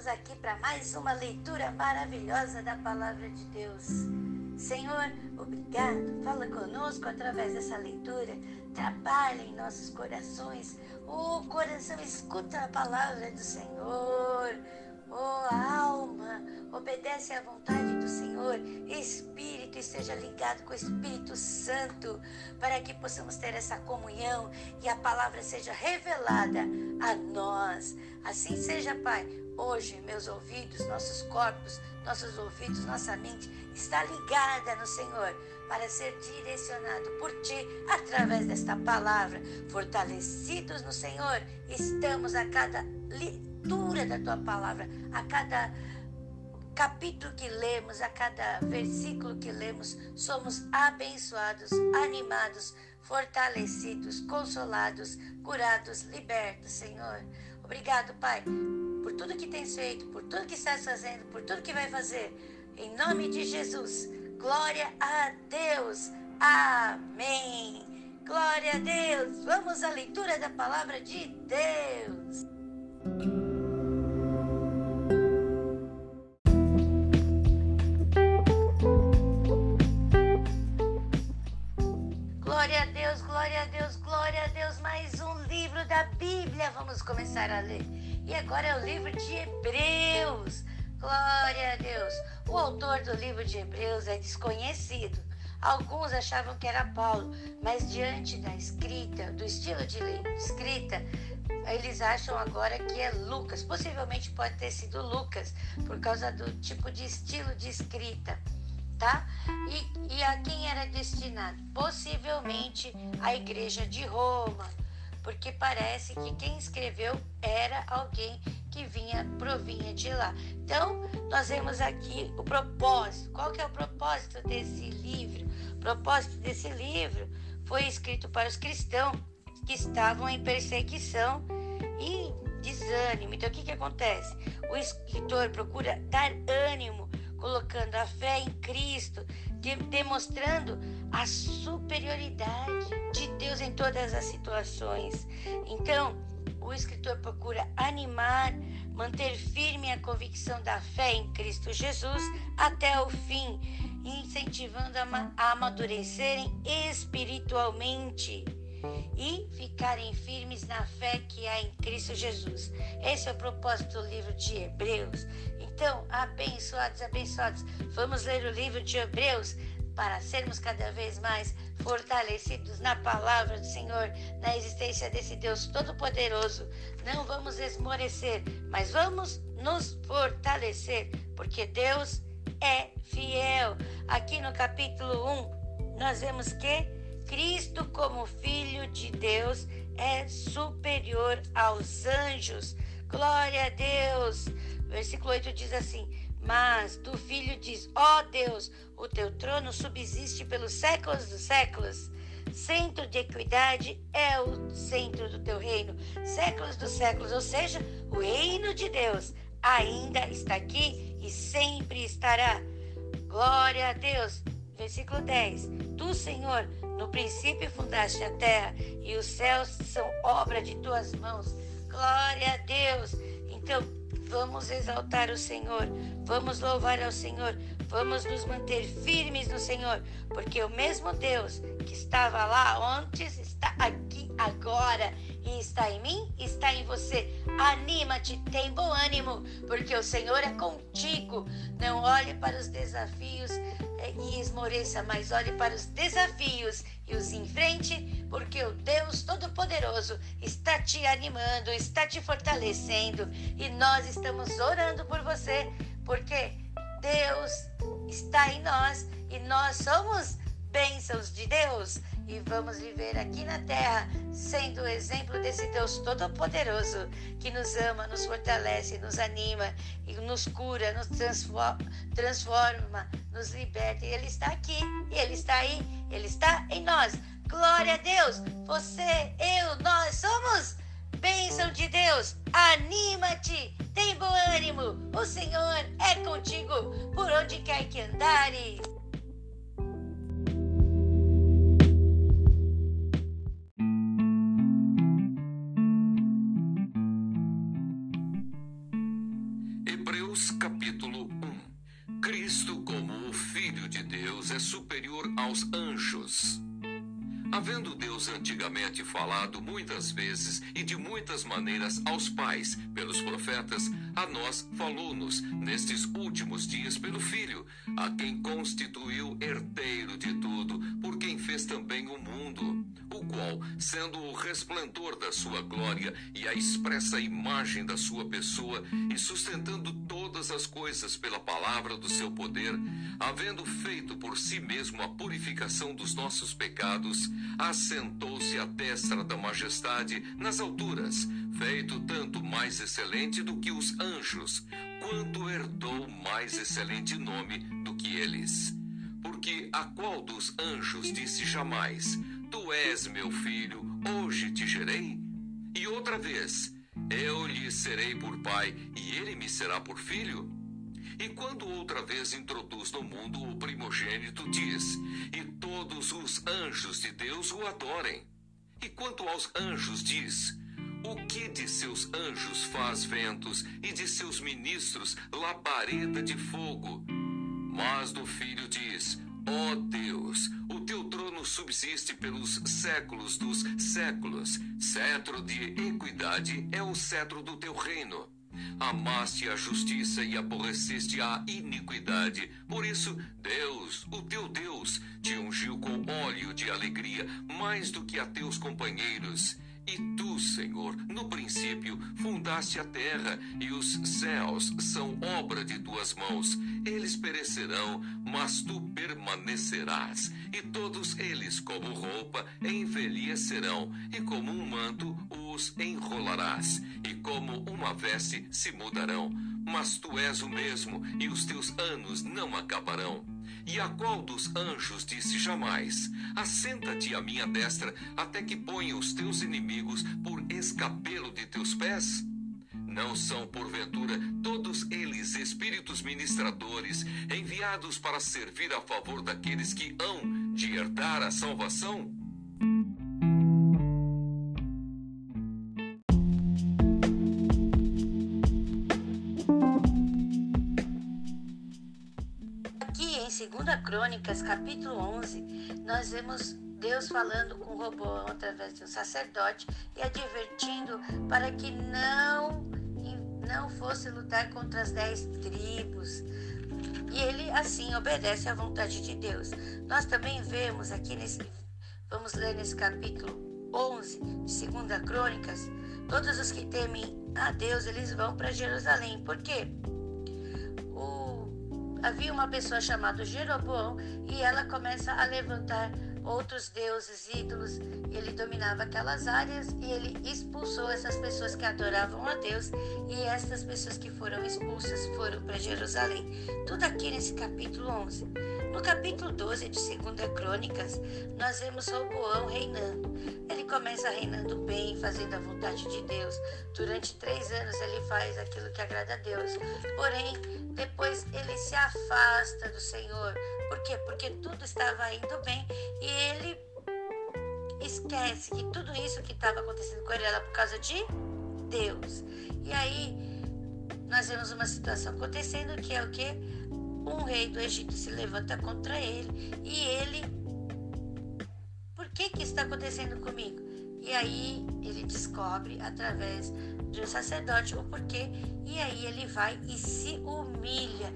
estamos aqui para mais uma leitura maravilhosa da palavra de Deus. Senhor, obrigado. Fala conosco através dessa leitura. Trabalha em nossos corações. O coração escuta a palavra do Senhor. Oh, alma, obedece à vontade do Senhor. Espírito, esteja ligado com o Espírito Santo, para que possamos ter essa comunhão e a palavra seja revelada a nós. Assim seja, Pai. Hoje, meus ouvidos, nossos corpos, nossos ouvidos, nossa mente está ligada no Senhor para ser direcionado por Ti através desta palavra. Fortalecidos no Senhor, estamos a cada leitura da Tua palavra, a cada capítulo que lemos, a cada versículo que lemos, somos abençoados, animados, fortalecidos, consolados, curados, libertos, Senhor. Obrigado, Pai, por tudo que tens feito, por tudo que estás fazendo, por tudo que vai fazer. Em nome de Jesus. Glória a Deus. Amém. Glória a Deus. Vamos à leitura da palavra de Deus. Vamos começar a ler. E agora é o livro de Hebreus. Glória a Deus. O autor do livro de Hebreus é desconhecido. Alguns achavam que era Paulo, mas diante da escrita, do estilo de escrita, eles acham agora que é Lucas. Possivelmente pode ter sido Lucas, por causa do tipo de estilo de escrita, tá? E, e a quem era destinado? Possivelmente a igreja de Roma, porque parece que quem escreveu era alguém que vinha provinha de lá. Então, nós vemos aqui o propósito. Qual que é o propósito desse livro? O propósito desse livro foi escrito para os cristãos que estavam em perseguição e desânimo. Então, o que, que acontece? O escritor procura dar ânimo, colocando a fé em Cristo, de, demonstrando a superioridade todas as situações. Então, o escritor procura animar, manter firme a convicção da fé em Cristo Jesus até o fim, incentivando a amadurecerem espiritualmente e ficarem firmes na fé que há em Cristo Jesus. Esse é o propósito do livro de Hebreus. Então, abençoados, abençoados, vamos ler o livro de Hebreus para sermos cada vez mais fortalecidos na palavra do Senhor, na existência desse Deus Todo-Poderoso. Não vamos esmorecer, mas vamos nos fortalecer, porque Deus é fiel. Aqui no capítulo 1, nós vemos que Cristo, como Filho de Deus, é superior aos anjos. Glória a Deus. Versículo 8 diz assim: mas do filho diz: Ó oh Deus, o teu trono subsiste pelos séculos dos séculos. Centro de equidade é o centro do teu reino, séculos dos séculos, ou seja, o reino de Deus ainda está aqui e sempre estará. Glória a Deus. Versículo 10: Tu, Senhor, no princípio fundaste a terra e os céus são obra de tuas mãos. Glória a Deus. Então, Vamos exaltar o Senhor, vamos louvar ao Senhor, vamos nos manter firmes no Senhor, porque o mesmo Deus que estava lá antes está aqui agora e está em mim, está em você. Anima-te, tem bom ânimo, porque o Senhor é contigo. Não olhe para os desafios eh, e esmoreça, mas olhe para os desafios e os enfrente, porque o Deus Todo-Poderoso está te animando, está te fortalecendo e nós estamos orando por você, porque Deus está em nós e nós somos bênçãos de Deus e vamos viver aqui na terra sendo o exemplo desse Deus Todo-Poderoso que nos ama, nos fortalece, nos anima e nos cura, nos transforma, nos liberta. E Ele está aqui, e Ele está aí, Ele está em nós. Glória a Deus! Você, eu, nós somos Bênção de Deus, anima-te, tem bom ânimo, o Senhor é contigo por onde quer que andares. Hebreus capítulo 1 Cristo, como o Filho de Deus, é superior aos anjos. Havendo Antigamente falado muitas vezes e de muitas maneiras aos pais pelos profetas, a nós falou-nos nestes últimos dias pelo Filho, a quem constituiu herdeiro de tudo, por quem fez também o mundo, o qual, sendo o resplendor da sua glória e a expressa imagem da sua pessoa, e sustentando todas as coisas pela palavra do seu poder, havendo feito por si mesmo a purificação dos nossos pecados, assentou-se à destra da majestade nas alturas, feito tanto mais excelente do que os anjos, quanto herdou mais excelente nome do que eles. Porque a qual dos anjos disse jamais: Tu és meu filho, hoje te gerei? E outra vez: Eu lhe serei por pai e ele me será por filho? E quando outra vez introduz no mundo o primogênito, diz: E todos os anjos de Deus o adorem. E quanto aos anjos, diz: O que de seus anjos faz ventos e de seus ministros labareda de fogo? Mas do filho diz: Ó oh Deus, o teu trono subsiste pelos séculos dos séculos. Cetro de equidade é o cetro do teu reino. Amaste a justiça e aborreceste a iniquidade. Por isso, Deus, o teu Deus, te ungiu com óleo de alegria mais do que a teus companheiros. E tu, Senhor, no princípio fundaste a terra, e os céus são obra de tuas mãos. Eles perecerão, mas tu permanecerás. E todos eles, como roupa, envelhecerão, e como um manto os enrolarás, e como uma veste se mudarão. Mas tu és o mesmo, e os teus anos não acabarão. E a qual dos anjos disse jamais: Assenta-te à minha destra, até que ponha os teus inimigos por escapelo de teus pés? Não são, porventura, todos eles espíritos ministradores, enviados para servir a favor daqueles que hão de herdar a salvação? Crônicas, capítulo 11, nós vemos Deus falando com Roboão através de um sacerdote e advertindo para que não, não fosse lutar contra as dez tribos. E ele assim obedece à vontade de Deus. Nós também vemos aqui nesse, vamos ler nesse capítulo 11 de 2 Crônicas, todos os que temem a Deus, eles vão para Jerusalém. Por quê? Havia uma pessoa chamada Jeroboão e ela começa a levantar outros deuses, ídolos. Ele dominava aquelas áreas e ele expulsou essas pessoas que adoravam a Deus e essas pessoas que foram expulsas foram para Jerusalém. Tudo aqui nesse capítulo 11. No capítulo 12 de 2 Crônicas, nós vemos Roboão reinando. Ele começa reinando bem, fazendo a vontade de Deus. Durante três anos ele faz aquilo que agrada a Deus. Porém, depois ele se afasta do Senhor. Por quê? Porque tudo estava indo bem e ele esquece que tudo isso que estava acontecendo com ele era por causa de Deus. E aí nós vemos uma situação acontecendo que é o que? Um rei do Egito se levanta contra ele e ele. Por que que está acontecendo comigo? E aí ele descobre através de um sacerdote o porquê e aí ele vai e se humilha.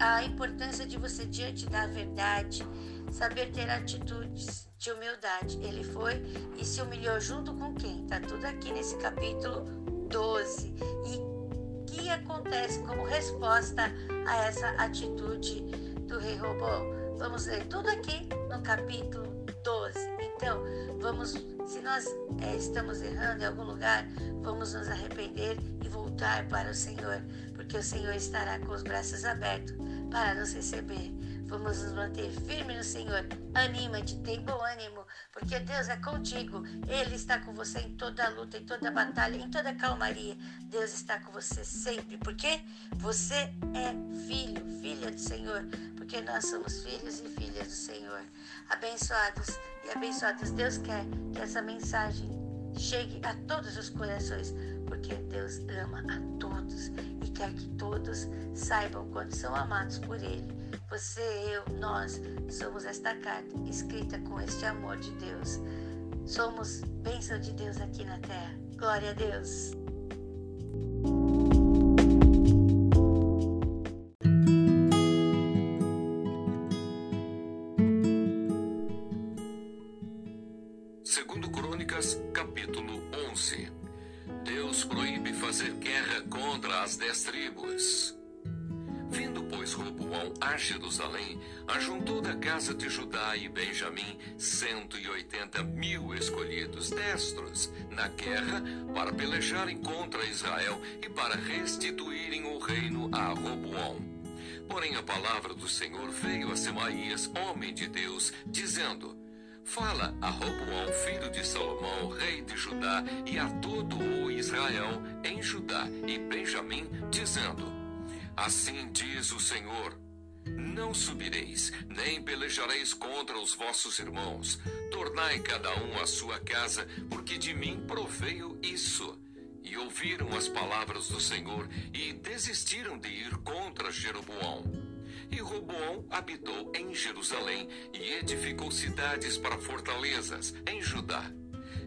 A, a importância de você diante da verdade, saber ter atitudes de humildade. Ele foi e se humilhou junto com quem? Tá tudo aqui nesse capítulo 12. E que acontece como resposta a essa atitude do rei Robô? Vamos ler tudo aqui no capítulo 12. Então, vamos, se nós é, estamos errando em algum lugar, vamos nos arrepender e voltar para o Senhor, porque o Senhor estará com os braços abertos para nos receber. Vamos nos manter firmes no Senhor. Anima-te, tem bom ânimo, porque Deus é contigo. Ele está com você em toda luta, em toda batalha, em toda calmaria. Deus está com você sempre, porque você é filho, filha do Senhor, porque nós somos filhos e filhas do Senhor. Abençoados e abençoadas, Deus quer que essa mensagem chegue a todos os corações, porque Deus ama a todos e quer que todos saibam quando são amados por Ele. Você, eu, nós somos esta carta escrita com este amor de Deus. Somos bênção de Deus aqui na terra. Glória a Deus. As dez tribos. Vindo, pois, Roboão a Jerusalém, ajuntou da casa de Judá e Benjamim cento e oitenta mil escolhidos destros na guerra para pelejarem contra Israel e para restituírem o reino a Roboão. Porém, a palavra do Senhor veio a Semaías, homem de Deus, dizendo: Fala a Roboão, filho de Salomão, rei de Judá, e a todo o Israel em Judá e Benjamim, dizendo: Assim diz o Senhor: Não subireis, nem pelejareis contra os vossos irmãos. Tornai cada um a sua casa, porque de mim proveio isso. E ouviram as palavras do Senhor e desistiram de ir contra Jeroboão. E Roboão habitou em Jerusalém e edificou cidades para fortalezas em Judá.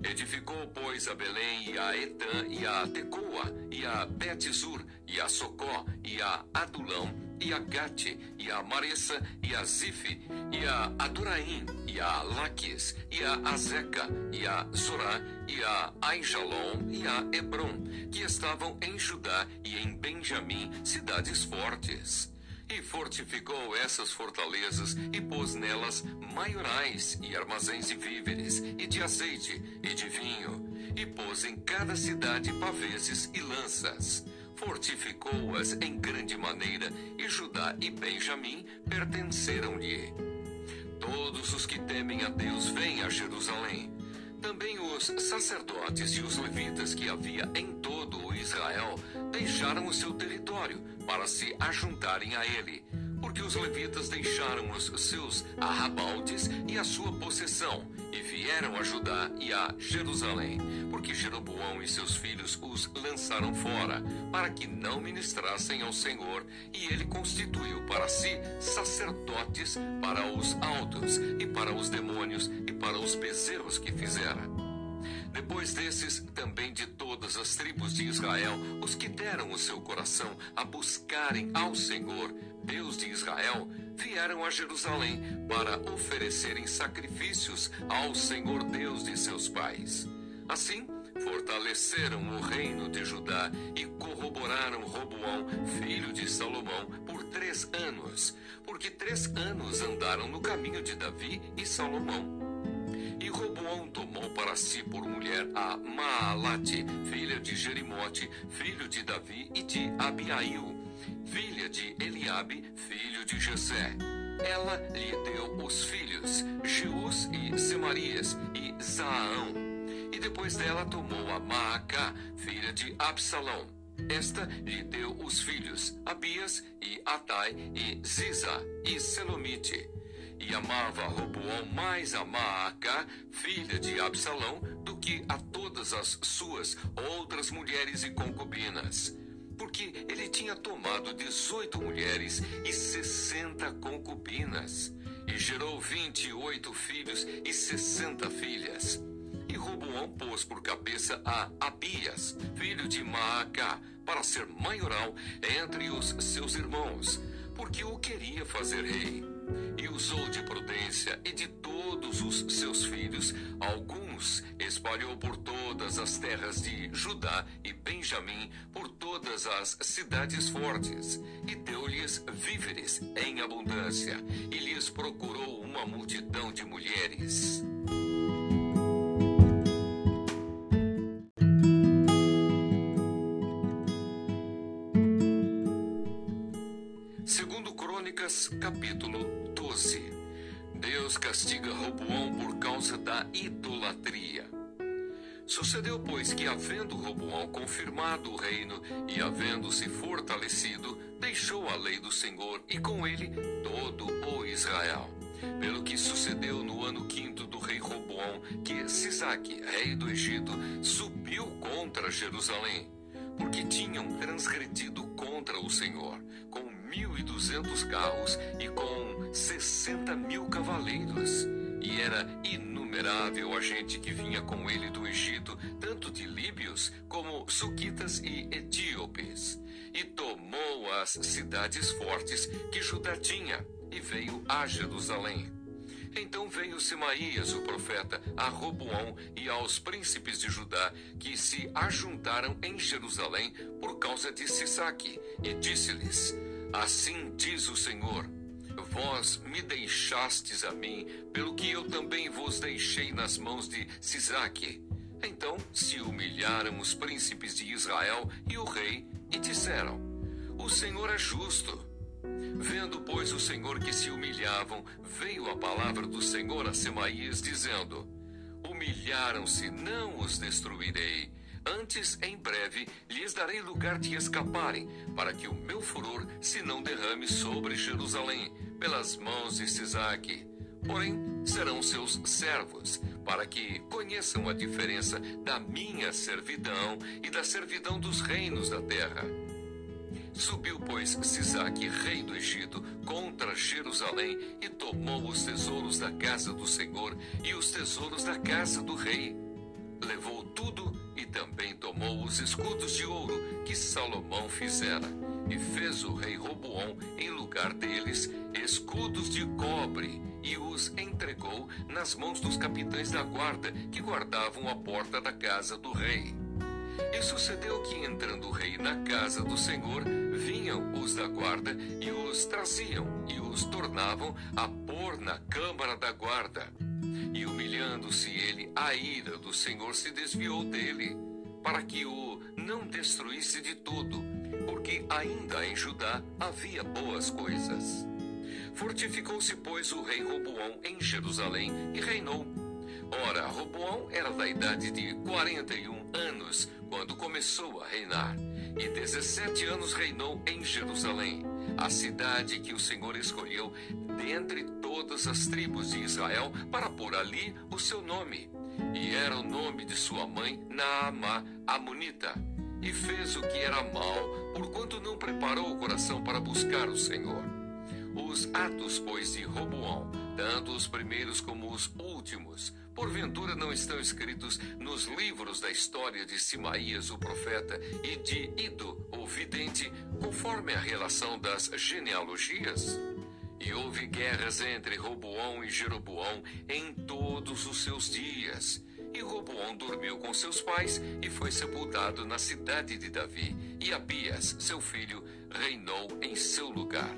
Edificou, pois, a Belém e a Etã e a Tecoa e a Betizur e a Socó e a Adulão e a Gate e a Maressa e a Zife e a Aduraim e a Laques e a Azeca e a Zorá e a Aijalon e a Hebron, que estavam em Judá e em Benjamim, cidades fortes. E fortificou essas fortalezas e pôs nelas maiorais e armazéns de víveres e de azeite e de vinho. E pôs em cada cidade paveses e lanças. Fortificou-as em grande maneira, e Judá e Benjamim pertenceram-lhe. Todos os que temem a Deus vêm a Jerusalém. Também os sacerdotes e os levitas que havia em todo o Israel deixaram o seu território para se ajuntarem a ele, porque os levitas deixaram os seus arrabaldes e a sua possessão e vieram a Judá e a Jerusalém, porque Jeroboão e seus filhos os lançaram fora, para que não ministrassem ao Senhor, e ele constituiu para si sacerdotes para os altos e para os demônios e para os bezerros que fizera. Depois desses, também de todas as tribos de Israel, os que deram o seu coração a buscarem ao Senhor, Deus de Israel, vieram a Jerusalém para oferecerem sacrifícios ao Senhor Deus de seus pais. Assim, fortaleceram o reino de Judá e corroboraram Roboão, filho de Salomão, por três anos, porque três anos andaram no caminho de Davi e Salomão. Tomou para si por mulher a Maalate, filha de Jerimote, filho de Davi e de Abiail, filha de Eliabe, filho de Jessé. Ela lhe deu os filhos, Jeus e Semarias e Zaão. E depois dela tomou a Maacá, filha de Absalão. Esta lhe deu os filhos, Abias e Atai e Ziza e Selomite. E amava Roboão mais a Maaca, filha de Absalão, do que a todas as suas outras mulheres e concubinas. Porque ele tinha tomado dezoito mulheres e sessenta concubinas. E gerou vinte e oito filhos e sessenta filhas. E Roboão pôs por cabeça a Abias, filho de Maaca, para ser maioral entre os seus irmãos, porque o queria fazer rei e usou de prudência e de todos os seus filhos, alguns espalhou por todas as terras de Judá e Benjamim, por todas as cidades fortes, e deu-lhes víveres em abundância, e lhes procurou uma multidão de mulheres. Idolatria. Sucedeu, pois, que, havendo Roboão confirmado o reino e havendo-se fortalecido, deixou a lei do Senhor e com ele todo o Israel. Pelo que sucedeu no ano quinto do rei Roboão, que Sisaque, rei do Egito, subiu contra Jerusalém, porque tinham transgredido contra o Senhor, com mil e duzentos carros e com sessenta mil cavaleiros. E era inumerável a gente que vinha com ele do Egito, tanto de líbios como suquitas e etíopes. E tomou as cidades fortes que Judá tinha e veio a Jerusalém. Então veio Semaías, o profeta, a Roboão e aos príncipes de Judá, que se ajuntaram em Jerusalém por causa de Sisaque, e disse-lhes: Assim diz o Senhor: Vós me deixastes a mim, pelo que eu também vos deixei nas mãos de Sisaque. Então se humilharam os príncipes de Israel e o rei, e disseram: O Senhor é justo Vendo, pois, o Senhor que se humilhavam, veio a palavra do Senhor a Semaías, dizendo: Humilharam-se, não os destruirei. Antes, em breve, lhes darei lugar de escaparem, para que o meu furor se não derrame sobre Jerusalém, pelas mãos de Sisaque. Porém, serão seus servos, para que conheçam a diferença da minha servidão e da servidão dos reinos da terra Subiu, pois, Sisaque, rei do Egito, contra Jerusalém e tomou os tesouros da casa do Senhor e os tesouros da casa do rei. Levou tudo e também tomou os escudos de ouro que Salomão fizera. E fez o rei Roboão, em lugar deles, escudos de cobre, e os entregou nas mãos dos capitães da guarda que guardavam a porta da casa do rei. E sucedeu que, entrando o rei na casa do Senhor, vinham os da guarda e os traziam e os tornavam a pôr na câmara da guarda. E humilhando-se ele, a ira do Senhor se desviou dele, para que o não destruísse de todo, porque ainda em Judá havia boas coisas. Fortificou-se, pois, o rei Roboão em Jerusalém e reinou. Ora, Roboão era da idade de quarenta e um anos quando começou a reinar, e 17 anos reinou em Jerusalém, a cidade que o Senhor escolheu dentre todas as tribos de Israel para pôr ali o seu nome. E era o nome de sua mãe Naamá, Amonita. E fez o que era mal, porquanto não preparou o coração para buscar o Senhor. Os atos, pois, de Roboão, tanto os primeiros como os últimos, porventura não estão escritos nos livros da história de Simaías, o profeta, e de Ido, o vidente, conforme a relação das genealogias? E houve guerras entre Roboão e Jeroboão em todos os seus dias. E Roboão dormiu com seus pais e foi sepultado na cidade de Davi. E Abias, seu filho, reinou em seu lugar.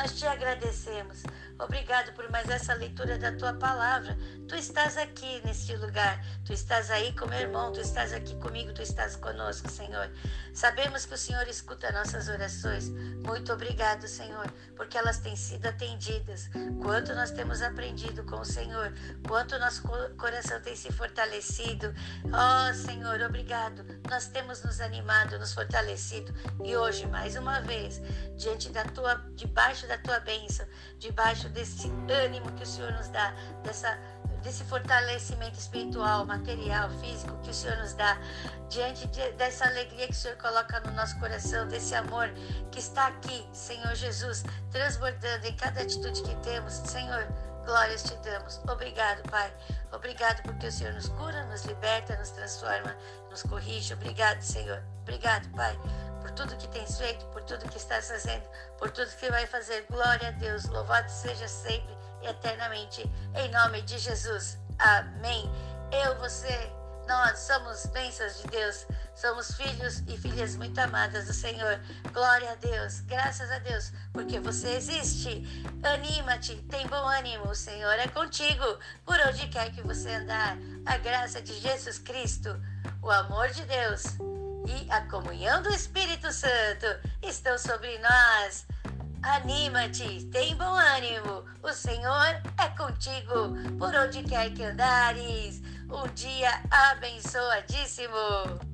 Nós te agradecemos. Obrigado por mais essa leitura da tua palavra. Tu estás aqui neste lugar. Tu estás aí com meu irmão. Tu estás aqui comigo. Tu estás conosco, Senhor. Sabemos que o Senhor escuta nossas orações. Muito obrigado, Senhor, porque elas têm sido atendidas. Quanto nós temos aprendido com o Senhor. Quanto nosso coração tem se fortalecido. Oh, Senhor, obrigado. Nós temos nos animado, nos fortalecido. E hoje, mais uma vez, diante da tua, debaixo da tua bênção, debaixo desse ânimo que o Senhor nos dá, dessa, desse fortalecimento espiritual, material, físico que o Senhor nos dá, diante de, dessa alegria que o Senhor coloca no nosso coração, desse amor que está aqui, Senhor Jesus, transbordando em cada atitude que temos, Senhor. Glórias te damos. Obrigado, Pai. Obrigado porque o Senhor nos cura, nos liberta, nos transforma, nos corrige. Obrigado, Senhor. Obrigado, Pai por tudo que tens feito, por tudo que estás fazendo, por tudo que vai fazer. Glória a Deus, louvado seja sempre e eternamente, em nome de Jesus. Amém. Eu, você, nós somos bênçãos de Deus, somos filhos e filhas muito amadas do Senhor. Glória a Deus, graças a Deus, porque você existe. Anima-te, tem bom ânimo, o Senhor é contigo, por onde quer que você andar. A graça de Jesus Cristo, o amor de Deus e a comunhão do Espírito Santo estão sobre nós. Anima-te, tem bom ânimo, o Senhor é contigo, por onde quer que andares. um dia abençoadíssimo.